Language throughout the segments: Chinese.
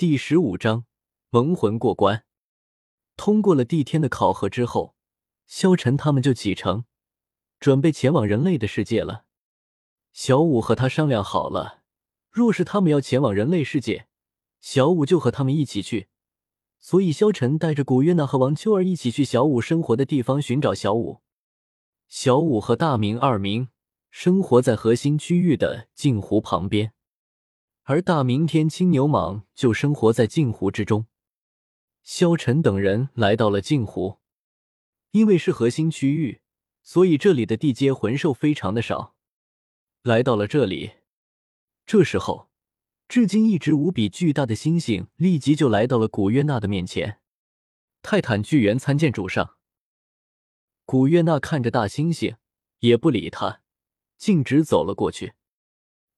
第十五章蒙魂过关。通过了帝天的考核之后，萧晨他们就启程，准备前往人类的世界了。小五和他商量好了，若是他们要前往人类世界，小五就和他们一起去。所以，萧晨带着古月娜和王秋儿一起去小五生活的地方寻找小五。小五和大明、二明生活在核心区域的镜湖旁边。而大明天青牛蟒就生活在镜湖之中。萧晨等人来到了镜湖，因为是核心区域，所以这里的地阶魂兽非常的少。来到了这里，这时候，至今一直无比巨大的猩猩立即就来到了古月娜的面前。泰坦巨猿参见主上。古月娜看着大猩猩，也不理他，径直走了过去。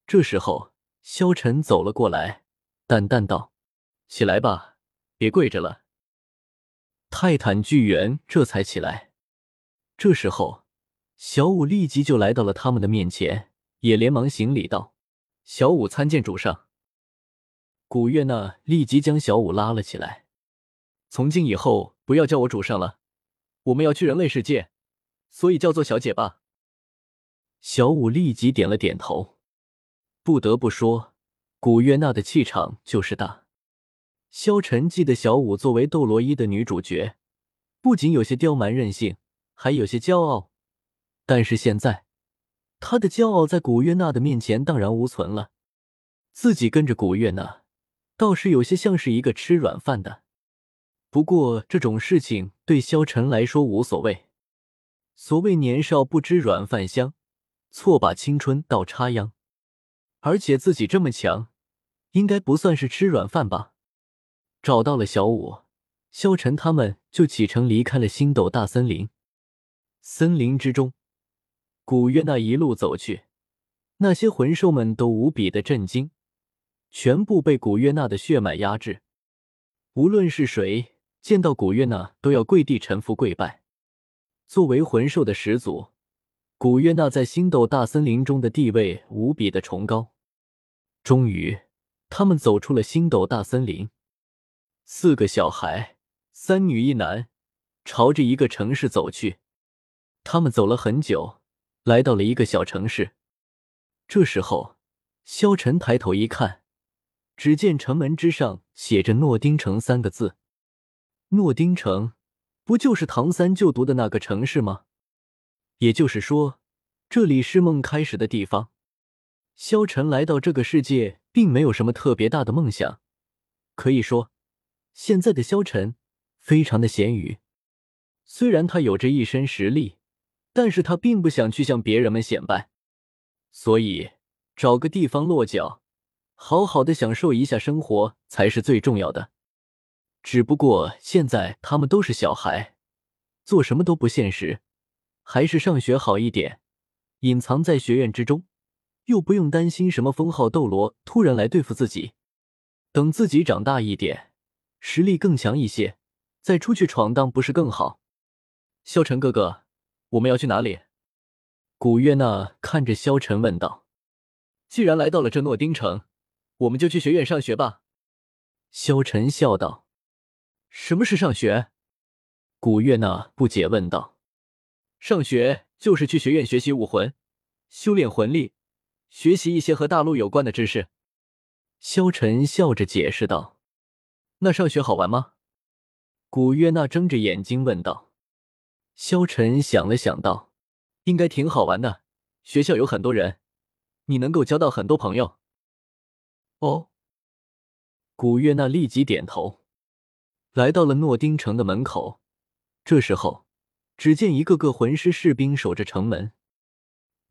这时候。萧晨走了过来，淡淡道：“起来吧，别跪着了。”泰坦巨猿这才起来。这时候，小五立即就来到了他们的面前，也连忙行礼道：“小五参见主上。”古月娜立即将小五拉了起来：“从今以后，不要叫我主上了，我们要去人类世界，所以叫做小姐吧。”小五立即点了点头。不得不说，古月娜的气场就是大。萧晨记得小舞作为斗罗一的女主角，不仅有些刁蛮任性，还有些骄傲。但是现在，她的骄傲在古月娜的面前荡然无存了。自己跟着古月娜，倒是有些像是一个吃软饭的。不过这种事情对萧晨来说无所谓。所谓年少不知软饭香，错把青春倒插秧。而且自己这么强，应该不算是吃软饭吧？找到了小五，萧晨他们就启程离开了星斗大森林。森林之中，古月娜一路走去，那些魂兽们都无比的震惊，全部被古月娜的血脉压制。无论是谁见到古月娜，都要跪地臣服跪拜。作为魂兽的始祖，古月娜在星斗大森林中的地位无比的崇高。终于，他们走出了星斗大森林。四个小孩，三女一男，朝着一个城市走去。他们走了很久，来到了一个小城市。这时候，萧晨抬头一看，只见城门之上写着“诺丁城”三个字。诺丁城，不就是唐三就读的那个城市吗？也就是说，这里是梦开始的地方。萧晨来到这个世界，并没有什么特别大的梦想。可以说，现在的萧晨非常的咸鱼。虽然他有着一身实力，但是他并不想去向别人们显摆，所以找个地方落脚，好好的享受一下生活才是最重要的。只不过现在他们都是小孩，做什么都不现实，还是上学好一点，隐藏在学院之中。又不用担心什么封号斗罗突然来对付自己，等自己长大一点，实力更强一些，再出去闯荡不是更好？萧晨哥哥，我们要去哪里？古月娜看着萧晨问道。既然来到了这诺丁城，我们就去学院上学吧。萧晨笑道。什么是上学？古月娜不解问道。上学就是去学院学习武魂，修炼魂力。学习一些和大陆有关的知识，萧晨笑着解释道：“那上学好玩吗？”古月娜睁着眼睛问道。萧晨想了想道：“应该挺好玩的，学校有很多人，你能够交到很多朋友。”哦，古月娜立即点头，来到了诺丁城的门口。这时候，只见一个个魂师士兵守着城门。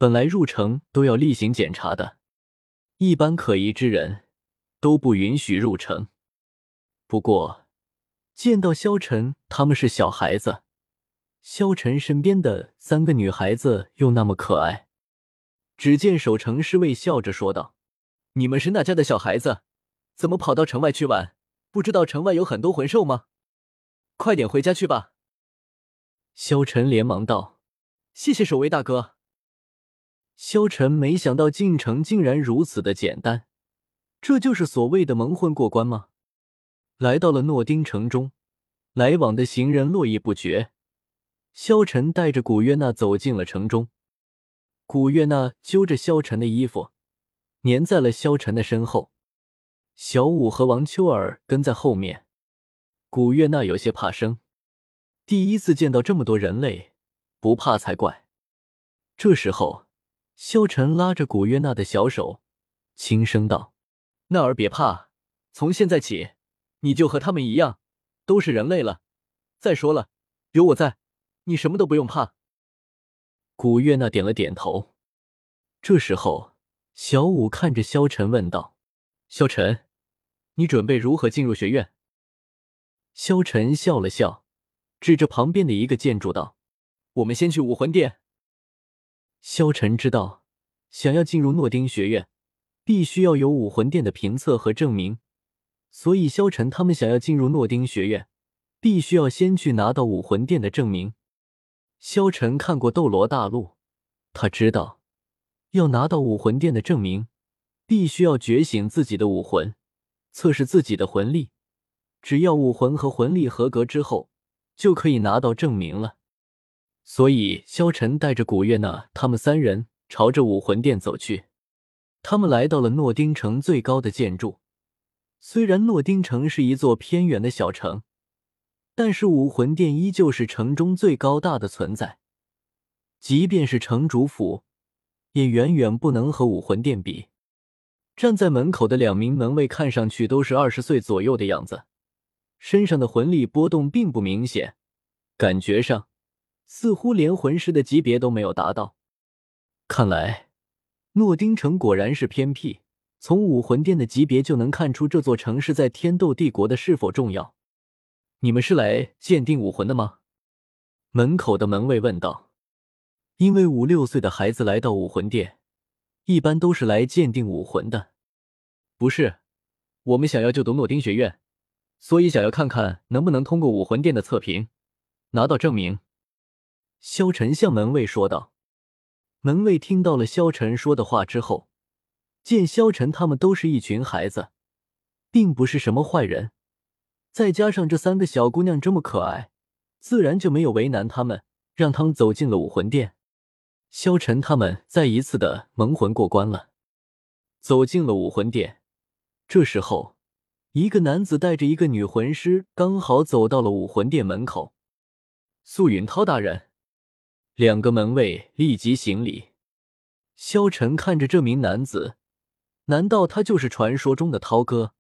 本来入城都要例行检查的，一般可疑之人都不允许入城。不过见到萧晨他们是小孩子，萧晨身边的三个女孩子又那么可爱，只见守城侍卫笑着说道：“你们是那家的小孩子，怎么跑到城外去玩？不知道城外有很多魂兽吗？快点回家去吧。”萧晨连忙道：“谢谢守卫大哥。”萧晨没想到进城竟然如此的简单，这就是所谓的蒙混过关吗？来到了诺丁城中，来往的行人络绎不绝。萧晨带着古月娜走进了城中，古月娜揪着萧晨的衣服，粘在了萧晨的身后。小舞和王秋儿跟在后面。古月娜有些怕生，第一次见到这么多人类，不怕才怪。这时候，萧晨拉着古月娜的小手，轻声道：“娜儿别怕，从现在起，你就和他们一样，都是人类了。再说了，有我在。”你什么都不用怕。古月娜点了点头。这时候，小舞看着萧晨问道：“萧晨，你准备如何进入学院？”萧晨笑了笑，指着旁边的一个建筑道：“我们先去武魂殿。”萧晨知道，想要进入诺丁学院，必须要有武魂殿的评测和证明，所以萧晨他们想要进入诺丁学院，必须要先去拿到武魂殿的证明。萧晨看过《斗罗大陆》，他知道要拿到武魂殿的证明，必须要觉醒自己的武魂，测试自己的魂力。只要武魂和魂力合格之后，就可以拿到证明了。所以，萧晨带着古月娜他们三人朝着武魂殿走去。他们来到了诺丁城最高的建筑。虽然诺丁城是一座偏远的小城。但是武魂殿依旧是城中最高大的存在，即便是城主府，也远远不能和武魂殿比。站在门口的两名门卫看上去都是二十岁左右的样子，身上的魂力波动并不明显，感觉上似乎连魂师的级别都没有达到。看来诺丁城果然是偏僻，从武魂殿的级别就能看出这座城市在天斗帝国的是否重要。你们是来鉴定武魂的吗？门口的门卫问道。因为五六岁的孩子来到武魂殿，一般都是来鉴定武魂的。不是，我们想要就读诺丁学院，所以想要看看能不能通过武魂殿的测评，拿到证明。萧晨向门卫说道。门卫听到了萧晨说的话之后，见萧晨他们都是一群孩子，并不是什么坏人。再加上这三个小姑娘这么可爱，自然就没有为难他们，让他们走进了武魂殿。萧晨他们再一次的蒙魂过关了，走进了武魂殿。这时候，一个男子带着一个女魂师刚好走到了武魂殿门口。素云涛大人，两个门卫立即行礼。萧晨看着这名男子，难道他就是传说中的涛哥？